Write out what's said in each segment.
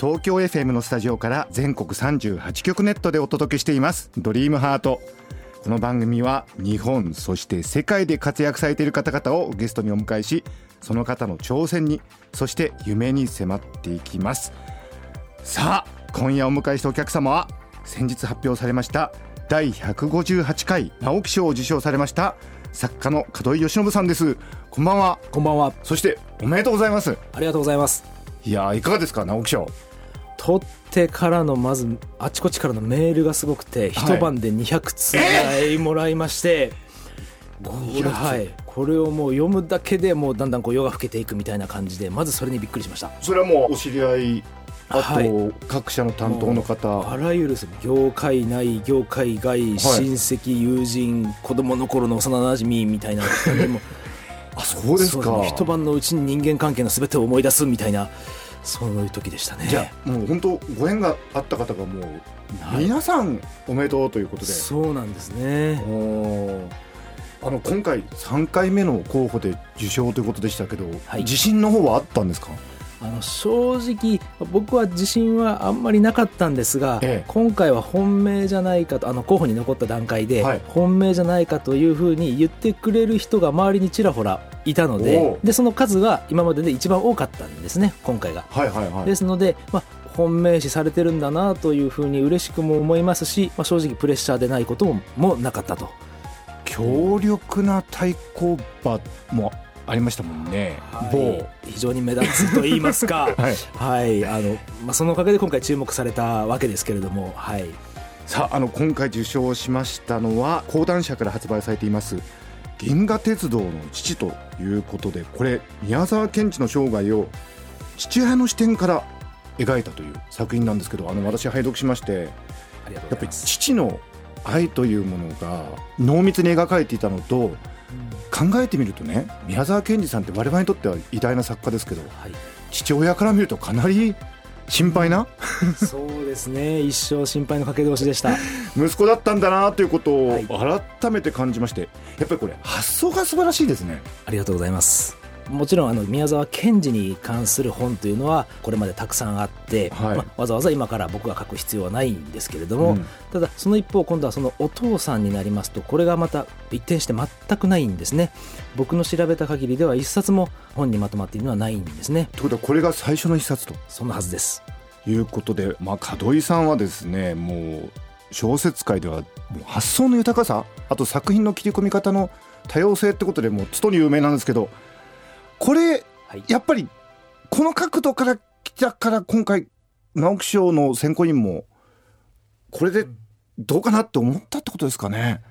東京 FM のスタジオから全国38局ネットでお届けしています。ドリームハート。この番組は日本そして世界で活躍されている方々をゲストにお迎えしその方の挑戦にそして夢に迫っていきます。さあ今夜お迎えしたお客様は先日発表されました第158回直木賞を受賞されました作家の門井義信さんです。こんばんは。こんばんは。そしておめでとうございます。ありがとうございます。いやーいかがですか直木賞取ってからのまずあちこちからのメールがすごくて、一晩で200通ぐらいもらいまして、これはい。これをもう読むだけでもうだんだんこう夜が更けていくみたいな感じでまずそれにびっくりしました。それはもうお知り合いあと、はい。各社の担当の方。あらゆる業界内業界外、親戚友人子供の頃の幼馴染みたいな感じでも あそうですか。一晩のうちに人間関係の全てを思い出すみたいなそういう時でしたね。じゃあもう本当ご縁があった方がもう、皆さんおめでとうということで。そうなんですね。あの今回3回目の候補で受賞ということでしたけど、はい。自信の方はあったんですか？あの正直僕は自信はあんまりなかったんですが、ええ今回は本命じゃないかとあの候補に残った段階で、はい本命じゃないかというふうに言ってくれる人が周りにちらほらいたのででその数は今までで一番多かったんですね今回が。はいはいはいですので、まあ、本命視されてるんだなというふうに嬉しくも思いますし、まあ、正直プレッシャーでないことももなかったと。強力な対抗馬もありましたもんね、某。非常に目立つと言いますか。はい。はい。あのまあ、そのおかげで今回注目されたわけですけれども、はい、さああの今回受賞しましたのは講談社から発売されています銀河鉄道の父ということでこれ宮沢賢治の生涯を父親の視点から描いたという作品なんですけどあの私拝読しましてありがとうやっぱりございます。父の愛というものが濃密に描かれていたのと考えてみるとね宮沢賢治さんって我々にとっては偉大な作家ですけどはい。父親から見るとかなり心配な？そうですね。一生心配のかけ同士でした。息子だったんだなということをはい。改めて感じましてやっぱりこれ発想が素晴らしいですね。ありがとうございますもちろんあの宮沢賢治に関する本というのはこれまでたくさんあって、はい。まあわざわざ今から僕が書く必要はないんですけれども、うん。ただその一方今度はそのお父さんになりますとこれがまた一転して全くないんですね。僕の調べた限りでは一冊も本にまとまっているのはないんですね。ということはこれが最初の一冊と。そんなはずです。いうことで、まあ、門井さんはですねもう小説界ではもう発想の豊かさあと作品の切り込み方の多様性ってことでもうつとに有名なんですけどこれはい。やっぱりこの角度から来たから今回直木賞の選考委員もこれでどうかなって思ったってことですかね。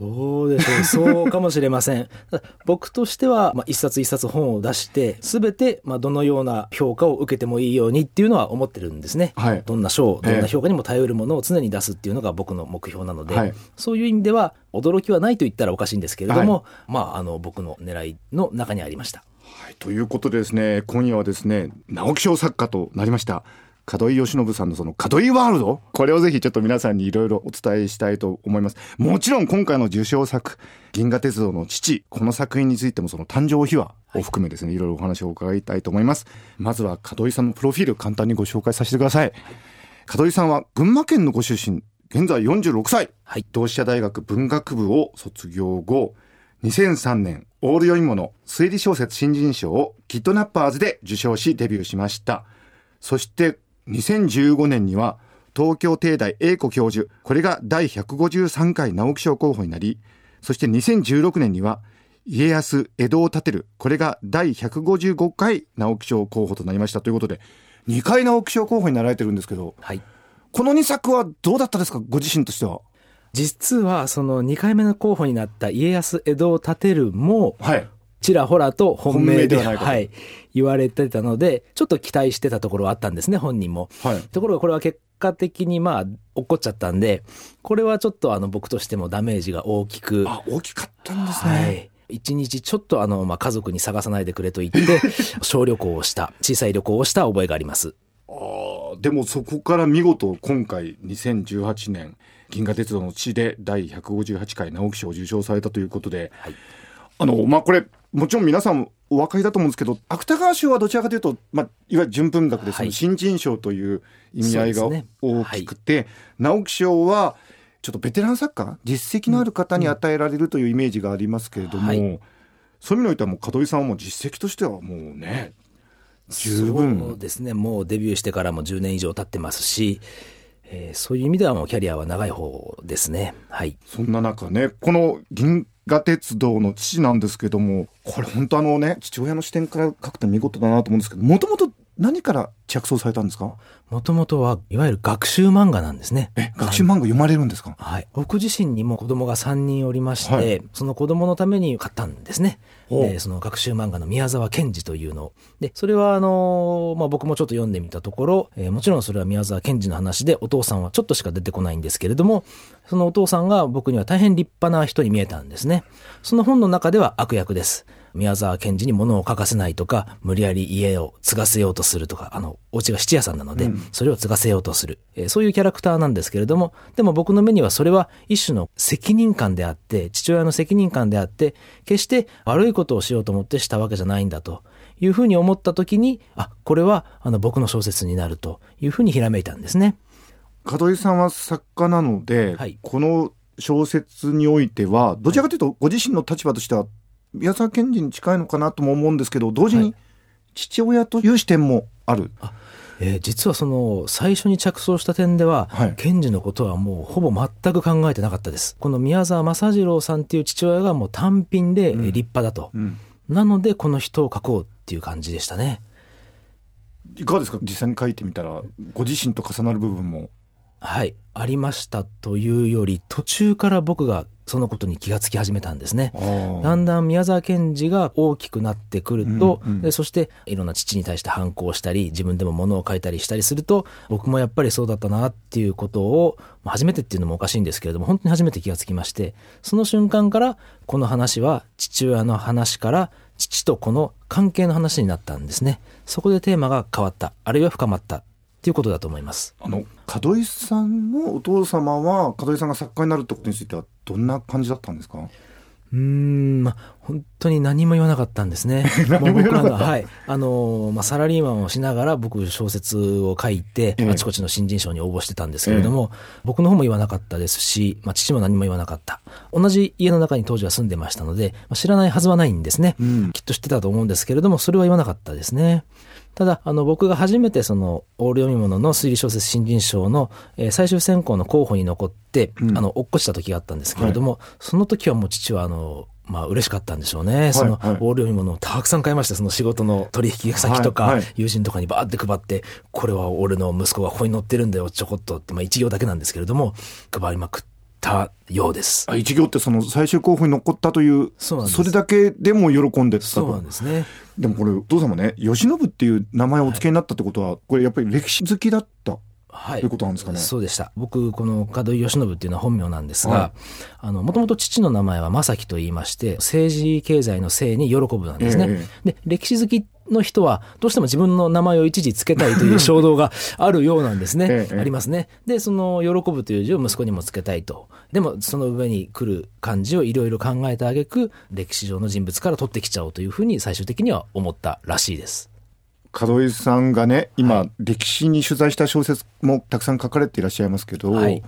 どうでしょうそうかもしれません。僕としては、まあ、一冊一冊本を出して全て、まあ、どのような評価を受けてもいいようにっていうのは思ってるんですね、はい。どんな賞ええ。どんな評価にも頼るものを常に出すっていうのが僕の目標なので、はい。そういう意味では驚きはないと言ったらおかしいんですけれども、まああの僕の狙いの中にありましたはい、ということでですね今夜はですね直木賞作家となりました門井義信さんのその門井ワールドこれをぜひちょっと皆さんにいろいろお伝えしたいと思います。もちろん今回の受賞作「銀河鉄道の父」この作品についてもその誕生秘話を含めですね、い、ろいろお話を伺いたいと思います。まずは門井さんのプロフィール簡単にご紹介させてください。門井さんは群馬県のご出身現在46歳、はい。同志社大学文学部を卒業後2003年オール読み物推理小説新人賞をキッドナッパーズで受賞しデビューしました。そして2015年には東京帝大英子教授これが第153回直木賞候補になりそして2016年には家康江戸を建てるこれが第155回直木賞候補となりました。ということで2回直木賞候補になられてるんですけどはい。この2作はどうだったですか？ご自身としては実はその2回目の候補になった家康江戸を建てるもはいちらほらと本命ではないかとはい、言われてたので、ちょっと期待してたところはあったんですね、本人も。はいところがこれは結果的にまあ、落っこっちゃったんで、これはちょっとあの僕としてもダメージが大きく、あ大きかったんですはね、い。一日ちょっとあの、まあ、家族に探さないでくれと言って、小旅行をした、小さい旅行をした覚えがあります。あーでもそこから見事今回2018年銀河鉄道の地で第158回直木賞を受賞されたということで、はい。あのまあこれもちろん皆さんお分かりだと思うんですけど芥川賞はどちらかというと、まあ、いわゆる純文学ではい。新人賞という意味合いが大きくて、直木賞はちょっとベテラン作家実績のある方に与えられるというイメージがありますけれども、はい。そういう意味においてはもう門井さんはもう実績としてはもうね十分。そうですね。もうデビューしてからも10年以上経ってますし、えーそういう意味ではもうキャリアは長い方ですね。はい。そんな中ね、この銀河鉄道の父なんですけども、これ本当あのね、父親の視点から書くと見事だなと思うんですけど、もともと何から着想されたんですか？もともとはいわゆる学習漫画なんですね。え、学習漫画読まれるんですか？はい。僕自身にも子供が3人おりまして、はいその子供のために買ったんですね。で、その学習漫画の宮沢賢治というのを。で、それはあのーまあ、僕もちょっと読んでみたところ、えーもちろんそれは宮沢賢治の話で、お父さんはちょっとしか出てこないんですけれども、そのお父さんが僕には大変立派な人に見えたんですね。その本の中では悪役です。宮沢賢治に物を書かせないとか、無理やり家を継がせようとするとか、あの、お家が質屋さんなので、それを継がせようとする、えーそういうキャラクターなんですけれども、でも僕の目にはそれは一種の責任感であって、父親の責任感であって、決して悪いことをしようと思ってしたわけじゃないんだと。いうふうに思った時に、あ、これはあの僕の小説になると。いうふうにひらめいたんですね。門井さんは作家なので、はい。この小説においては、どちらかというとご自身の立場としては、宮沢賢治に近いのかなとも思うんですけど、同時にはい父親という視点もある。えー実はその最初に着想した点では、はい賢治のことはもうほぼ全く考えてなかったです。この宮沢正次郎さんっていう父親がもう単品でえー立派だと。うんなのでこの人を書こうっていう感じでしたね。いかがですか？実際に書いてみたら、ご自身と重なる部分も。はい。ありましたというより、途中から僕がそのことに気がつき始めたんですね。だんだん宮沢賢治が大きくなってくると、うんうんでそしていろんな父に対して反抗したり自分でも物を書いたりしたりすると僕もやっぱりそうだったなっていうことをまあ初めてっていうのもおかしいんですけれども本当に初めて気がつきましてその瞬間からこの話は父親の話から父と子の関係の話になったんですねそこでテーマが変わったあるいは深まったっていうことだと思いますあの門井さんのお父様は門井さんが作家になるってことについてはどんな感じだったんですか？うーん、まあ、本当に何も言わなかったんですね。もう僕らが、はい。あのー、まあ、サラリーマンをしながら僕小説を書いて、ええあちこちの新人賞に応募してたんですけれども、僕の方も言わなかったですし、まあ、父も何も言わなかった。同じ家の中に当時は住んでましたので、まあ、知らないはずはないんですね。うんきっと知ってたと思うんですけれども、それは言わなかったですね。ただ、あの、僕が初めてその、オール読み物の推理小説新人賞の、えー最終選考の候補に残って、うんあの、落っこちた時があったんですけれども、その時はもう父は、あの、まあ、嬉しかったんでしょうね。その、はいオール読み物をたくさん買いました。その仕事の取引先とか、はいはい友人とかにバーって配って、これは俺の息子がここに載ってるんだよ、ちょこっとって、まあ、一行だけなんですけれども、配りまくったようです。あ一行ってその最終候補に残ったというそれだけでも喜んでたとそうなんですね。でもこれお父様ね慶喜っていう名前をお付けになったってことは、これやっぱり歴史好きだったはい。ということなんですかねそうでした。僕、この門井義信っていうのは本名なんですが、はあの、もともと父の名前は正樹と言いまして、政治経済の政に喜ぶなんですね。えで、歴史好きの人は、どうしても自分の名前を一時つけたいという衝動があるようなんですね。ええありますね。で、その、喜ぶという字を息子にもつけたいと。でも、その上に来る漢字をいろいろ考えた挙句、歴史上の人物から取ってきちゃおうというふうに最終的には思ったらしいです。門井さんがね今、はい。歴史に取材した小説もたくさん書かれていらっしゃいますけど、はい。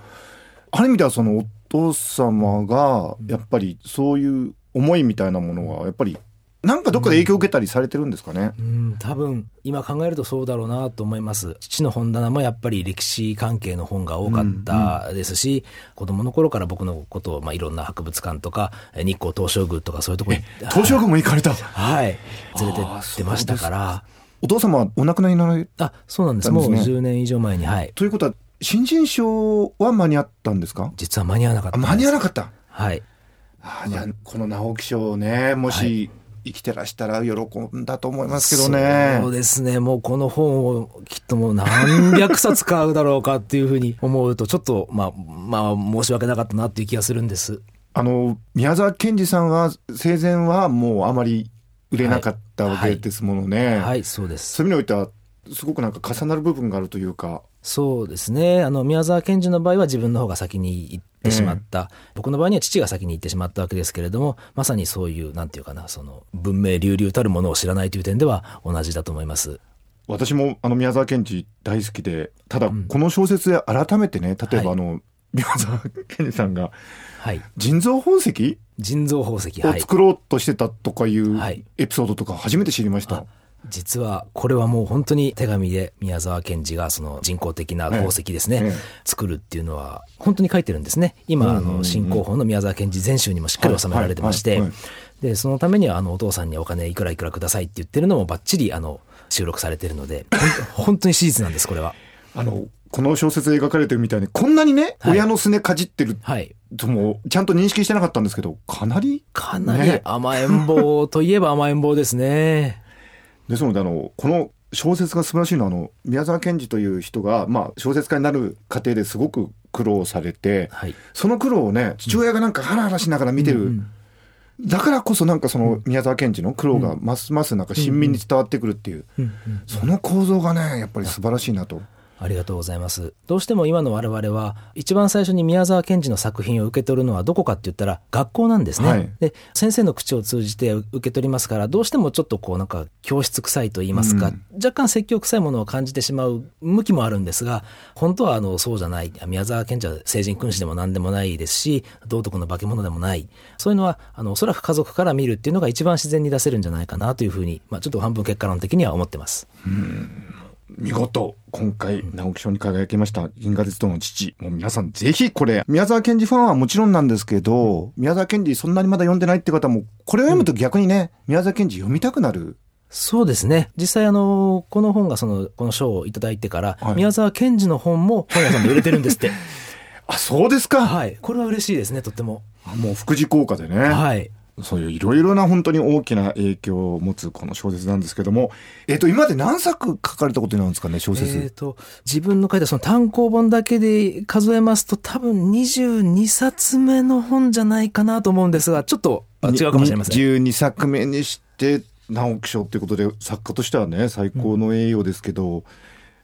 ある意味ではそのお父様がやっぱりそういう思いみたいなものはやっぱりなんかどっかで影響を受けたりされてるんですかね、うん、多分今考えるとそうだろうなと思います。父の本棚もやっぱり歴史関係の本が多かったですし、子供の頃から僕のことを、まあ、いろんな博物館とかえ日光東照宮とかそういうところに東照宮も行かれた？はい。連れてってましたからお父様はお亡くなりになられあそうなんですなんです。ねもう10年以上前にはい。ということは新人賞は間に合ったんですか？実は間に合わなかった間に合わなかった。はい。あじゃあこの直木賞ねもし生きてらしたら喜んだと思いますけどね。そうですね。もうこの本をきっともう何百冊買うだろうかっていうふうに思うと、ちょっと、まあ、まあ、申し訳なかったなっていう気がするんです。あの、宮沢賢治さんは生前はもうあまり売れなかったわけですものね。はい、はい、そうです。そういう意味においては、すごくなんか重なる部分があるというか。そうですね。あの、宮沢賢治の場合は自分の方が先に行ってしまった。僕の場合には父が先に行ってしまったわけですけれども、まさにそういう、なんていうかな、その、文明流々たるものを知らないという点では同じだと思います。私もあの宮沢賢治大好きで、ただこの小説で改めてね、例えばあの、はい、宮沢賢治さんが、はい、腎臓宝石？腎臓宝石を作ろうとしてたとかいうエピソードとか初めて知りました。はい実はこれはもう本当に手紙で宮沢賢治がその人工的な宝石ですね、ええ、作るっていうのは本当に書いてるんですね。今、あの新広報の宮沢賢治全集にもしっかり収められてまして、でそのためにはあのお父さんにお金いくらいくらくださいって言ってるのもばっちりあの収録されてるので本当に史実なんですこれは。あのこの小説で描かれてるみたいにこんなにね、はい、親のすねかじってるともちゃんと認識してなかったんですけどかなり、ね、かなり甘えん坊といえば甘えん坊ですね。ですのであのこの小説が素晴らしいのはあの宮沢賢治という人が、まあ、小説家になる過程ですごく苦労されて、はい、その苦労をね父親がなんかハラハラしながら見てる、うんうんだからこそなんかその宮沢賢治の苦労がますますなんか親身に伝わってくるっていう、その構造がねやっぱり素晴らしいなと。ありがとうございます。どうしても今の我々は、一番最初に宮沢賢治の作品を受け取るのはどこかって言ったら学校なんですね。はい、で、先生の口を通じて受け取りますから、どうしてもちょっとこうなんか教室臭いと言いますか、うん、若干説教臭いものを感じてしまう向きもあるんですが、本当はあのそうじゃない。宮沢賢治は成人君子でも何でもないですし、道徳の化け物でもない。そういうのは、あの、おそらく家族から見るっていうのが一番自然に出せるんじゃないかなというふうに、まあちょっと半分結果論的には思ってます。うん見事、今回、直木賞に輝きました、銀河鉄道の父。もう皆さん、ぜひこれ、宮沢賢治ファンはもちろんなんですけど、宮沢賢治そんなにまだ読んでないって方も、これを読むと逆にね、宮沢賢治読みたくなる。そうですね。実際あの、この本がその、この賞をいただいてから、はい、宮沢賢治の本も本屋さんで売れてるんですって。あ、そうですか。はい。これは嬉しいですね、とっても。もう副次効果でね。はい。そういういろいろな本当に大きな影響を持つこの小説なんですけども、えっ、ー、と、今まで何作書かれたことになるんですかね、小説？えっ、と、自分の書いたその単行本だけで数えますと多分22冊目の本じゃないかなと思うんですが、ちょっと違うかもしれません。12作目にして、直木賞ということで、作家としてはね、最高の栄誉ですけど、うん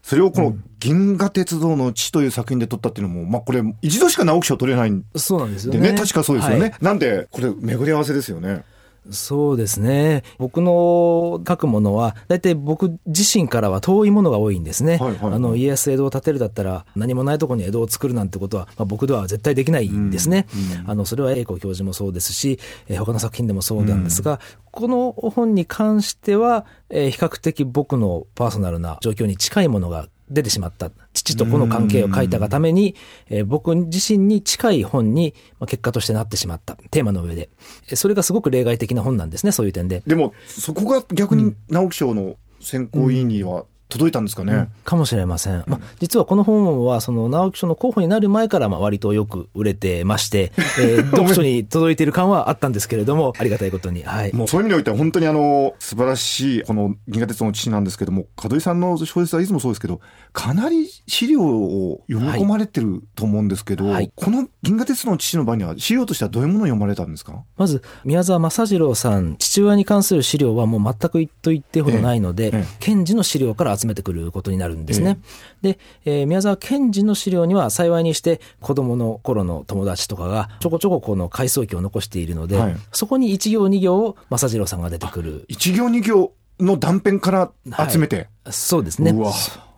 それをこの銀河鉄道の地という作品で撮ったっていうのも、まあこれ一度しか直木賞取れないんでね。そうなんですよね。確かそうですよね。はい、なんで、これ巡り合わせですよね。そうですね。僕の書くものは、大体僕自身からは遠いものが多いんですね。はいはいはい、あの、家康江戸を建てるだったら、何もないところに江戸を作るなんてことは、まあ、僕では絶対できないんですね。うんうん、あの、それは英子教授もそうですし、えー、他の作品でもそうなんですが、うん、この本に関しては、えー、比較的僕のパーソナルな状況に近いものが出てしまった。父と子の関係を書いたがために、えー、僕自身に近い本に、まあ、結果としてなってしまった。テーマの上で。それがすごく例外的な本なんですね、そういう点で。でも、そこが逆に直木賞の選考委員には届いたんですかね、うん、かもしれません。まあ、実はこの本は、その直木賞の候補になる前から、まあ、割とよく売れてまして、えー、読書に届いている感はあったんですけれども、ありがたいことに。はい。もうそういう意味においては、本当にあの、素晴らしい、この銀河鉄道の父なんですけども、門井さんの小説はいつもそうですけど、かなり資料を読み込まれてると思うんですけど、はい、この銀河鉄道の父の場合には、資料としてはどういうものを読まれたんですか？まず、宮沢正次郎さん、父親に関する資料はもう全くと言ってほどないので、えええ、検事の資料から集めてくることになるんですね。で、えー、宮沢賢治の資料には幸いにして子供の頃の友達とかがちょこちょここの回想記を残しているので、はい、そこに一行二行を正次郎さんが出てくる。一行二行の断片から集めて、はい、そうですね。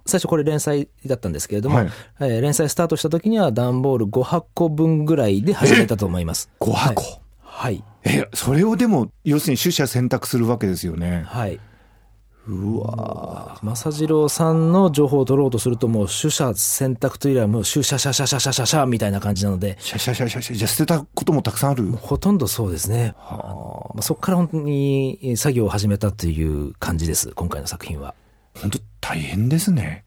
最初これ連載だったんですけれども、はい、えー、連載スタートした時には段ボール5箱分ぐらいで始めたと思います。5箱、はい、え、それをでも、要するに取捨選択するわけですよね。はい。うわ正次郎さんの情報を取ろうとするともう取捨選択というよりはもう取捨シャシャシャシャシャシャみたいな感じなので。シャシャシャシャシャじゃ捨てたこともたくさんあるほとんどそうですね、はあ、そこから本当に作業を始めたという感じです今回の作品は本当大変ですね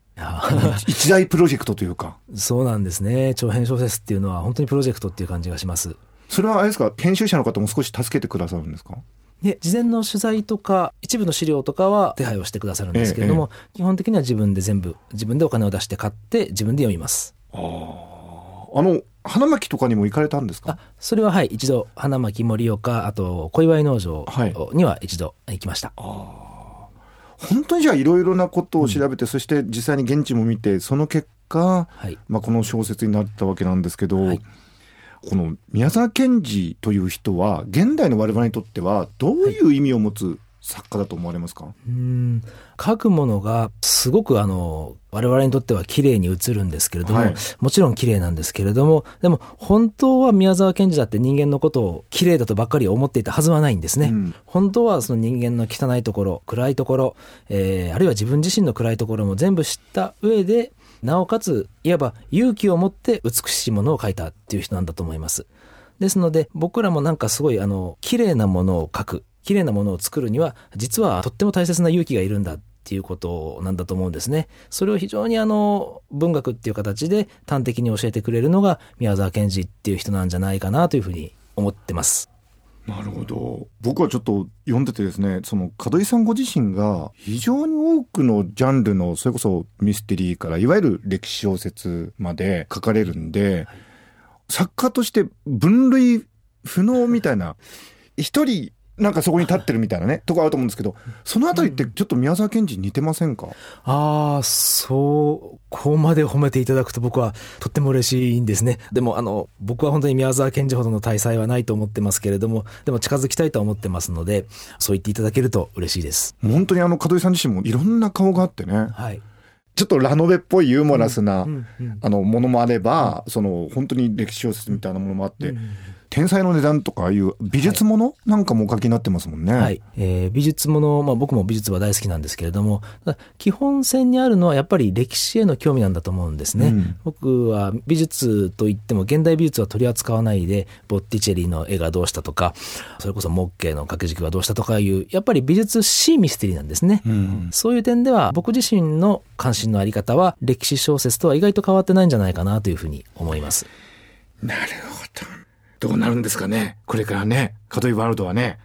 一大プロジェクトというかそうなんですね長編小説っていうのは本当にプロジェクトっていう感じがしますそれはあれですか編集者の方も少し助けてくださるんですかで事前の取材とか一部の資料とかは手配をしてくださるんですけれども、基本的には自分で全部自分でお金を出して買って自分で読みます。あの花巻とかにも行かれたんですか？あそれははい一度花巻盛岡あと小祝農場はい。には一度行きました、本当にじゃあいろいろなことを調べて、そして実際に現地も見てその結果、はい。まあ、この小説になったわけなんですけど、はいこの宮沢賢治という人は現代の我々にとってはどういう意味を持つ作家だと思われますか、うん。書くものがすごくあの我々にとっては綺麗に映るんですけれども、はい。もちろん綺麗なんですけれどもでも本当は宮沢賢治だって人間のことを綺麗だとばっかり思っていたはずはないんですね、うん。本当はその人間の汚いところ暗いところ、えーあるいは自分自身の暗いところも全部知った上でなおかついわば勇気を持って美しいものを描いたっていう人なんだと思います。ですので僕らもなんかすごいあの綺麗なものを描く綺麗なものを作るには実はとっても大切な勇気がいるんだっていうことなんだと思うんですね。それを非常にあの文学っていう形で端的に教えてくれるのが宮沢賢治っていう人なんじゃないかなというふうに思ってます。なるほど僕はちょっと読んでてですねその門井さんご自身が非常に多くのジャンルのそれこそミステリーからいわゆる歴史小説まで書かれるんで、作家として分類不能みたいな一人なんかそこに立ってるみたいなねとこあると思うんですけどそのあたりってちょっと宮沢賢治に似てませんか、ああ、そう、ここまで褒めていただくと僕はとっても嬉しいんですね。でもあの、僕は本当に宮沢賢治ほどの大才はないと思ってますけれども、でも近づきたいとは思ってますので、そう言っていただけると嬉しいです。本当にあの門井さん自身もいろんな顔があってねはい。ちょっとラノベっぽいユーモラスな、うんうんあのものもあれば、その本当に歴史小説みたいなものもあって、天才の値段とかああいう美術ものなんかもお書きになってますもんね。はい。えー美術もの、まあ僕も美術は大好きなんですけれども、基本線にあるのはやっぱり歴史への興味なんだと思うんですね。うん僕は美術といっても現代美術は取り扱わないで、ボッティチェリの絵がどうしたとか、それこそモッケの掛け軸がどうしたとかいう、やっぱり美術シーミステリーなんですね。うんそういう点では僕自身の関心のあり方は歴史小説とは意外と変わってないんじゃないかなというふうに思います。なるほど。どうなるんですかね？これからね、門井ワールドはね。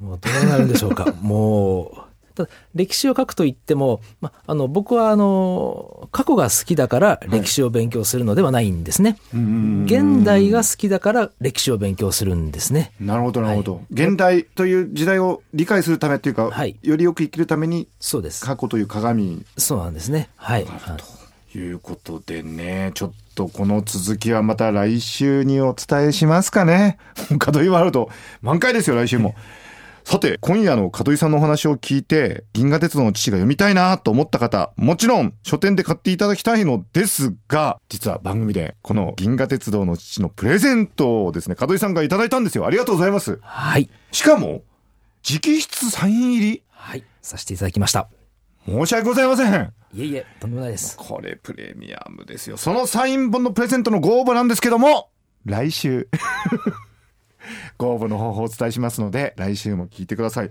もうどうなるんでしょうか？もう、ただ歴史を書くといっても、ま、あの、僕はあの、過去が好きだから歴史を勉強するのではないんですね。現代が好きだから歴史を勉強するんですね。なるほど、なるほど、現代という時代を理解するためっていうか、はいよりよく生きるためにそうです。過去という鏡そうなんですね。はい。いうことでね、ちょっとこの続きはまた来週にお伝えしますかね。門井ワールド、満開ですよ、来週も。さて、今夜の門井さんのお話を聞いて、銀河鉄道の父が読みたいなと思った方、もちろん書店で買っていただきたいのですが、実は番組でこの銀河鉄道の父のプレゼントをですね、門井さんがいただいたんですよ。ありがとうございます。はい。しかも、直筆サイン入りはい。させていただきました。申し訳ございません。いえいえ、とんでもないです。これプレミアムですよ。そのサイン本のプレゼントのご応募なんですけども、来週、ご応募の方法をお伝えしますので、来週も聞いてください。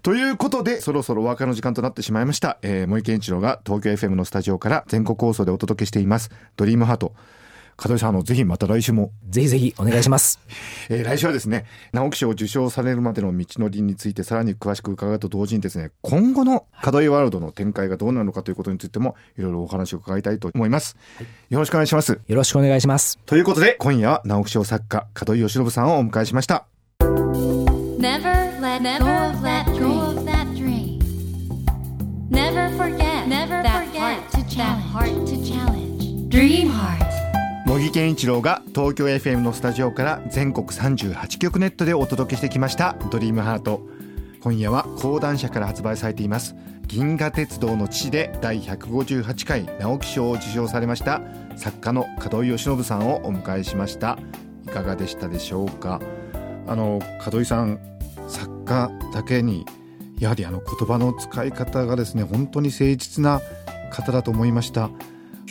ということで、そろそろお別れの時間となってしまいました。えー、森健一郎が東京 FM のスタジオから全国放送でお届けしています、ドリームハート。門井さん、あの、ぜひまた来週もぜひぜひお願いします。えー来週はですね、直木賞を受賞されるまでの道のりについてさらに詳しく伺うと同時にですね、今後の門井ワールドの展開がどうなるのかということについてもいろいろお話を伺いたいと思います。よろしくお願いします。よろしくお願いします。ということで、今夜は直木賞作家、門井義信さんをお迎えしました。Never let go of that dream. Never forget Never 木健一郎が東京 FM のスタジオから全国38局ネットでお届けしてきました「ドリームハート。今夜は講談社から発売されています「銀河鉄道の父」で第158回直木賞を受賞されました作家の門井義信さんをお迎えしました。いかがでしたでしょうか？あの門井さん作家だけにやはりあの言葉の使い方がですね本当に誠実な方だと思いました。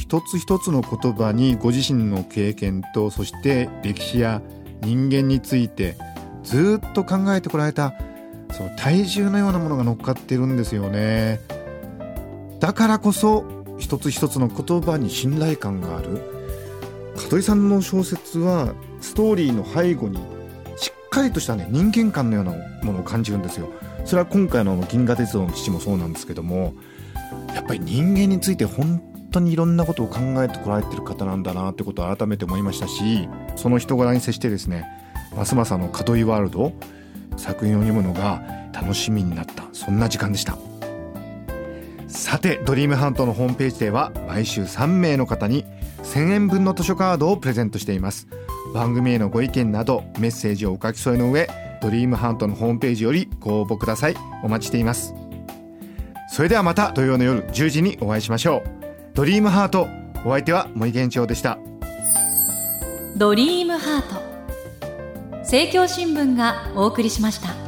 一つ一つの言葉にご自身の経験とそして歴史や人間についてずっと考えてこられたその体重のようなものが乗っかってるんですよね。だからこそ一つ一つの言葉に信頼感がある。門井さんの小説はストーリーの背後にしっかりとしたね人間観のようなものを感じるんですよ。それは今回の銀河鉄道の父もそうなんですけどもやっぱり人間について本当にいろんなことを考えてこられてる方なんだなってことを改めて思いましたしその人柄に接してですねますますあの門井ワールド作品を読むのが楽しみになった。そんな時間でした。さてドリームハントのホームページでは毎週3名の方に1000円分の図書カードをプレゼントしています。番組へのご意見などメッセージをお書き添えの上ドリームハントのホームページよりご応募ください。お待ちしています。それではまた土曜の夜10時にお会いしましょう。ドリームハート。お相手は森健長でした。ドリームハート。政教新聞がお送りしました。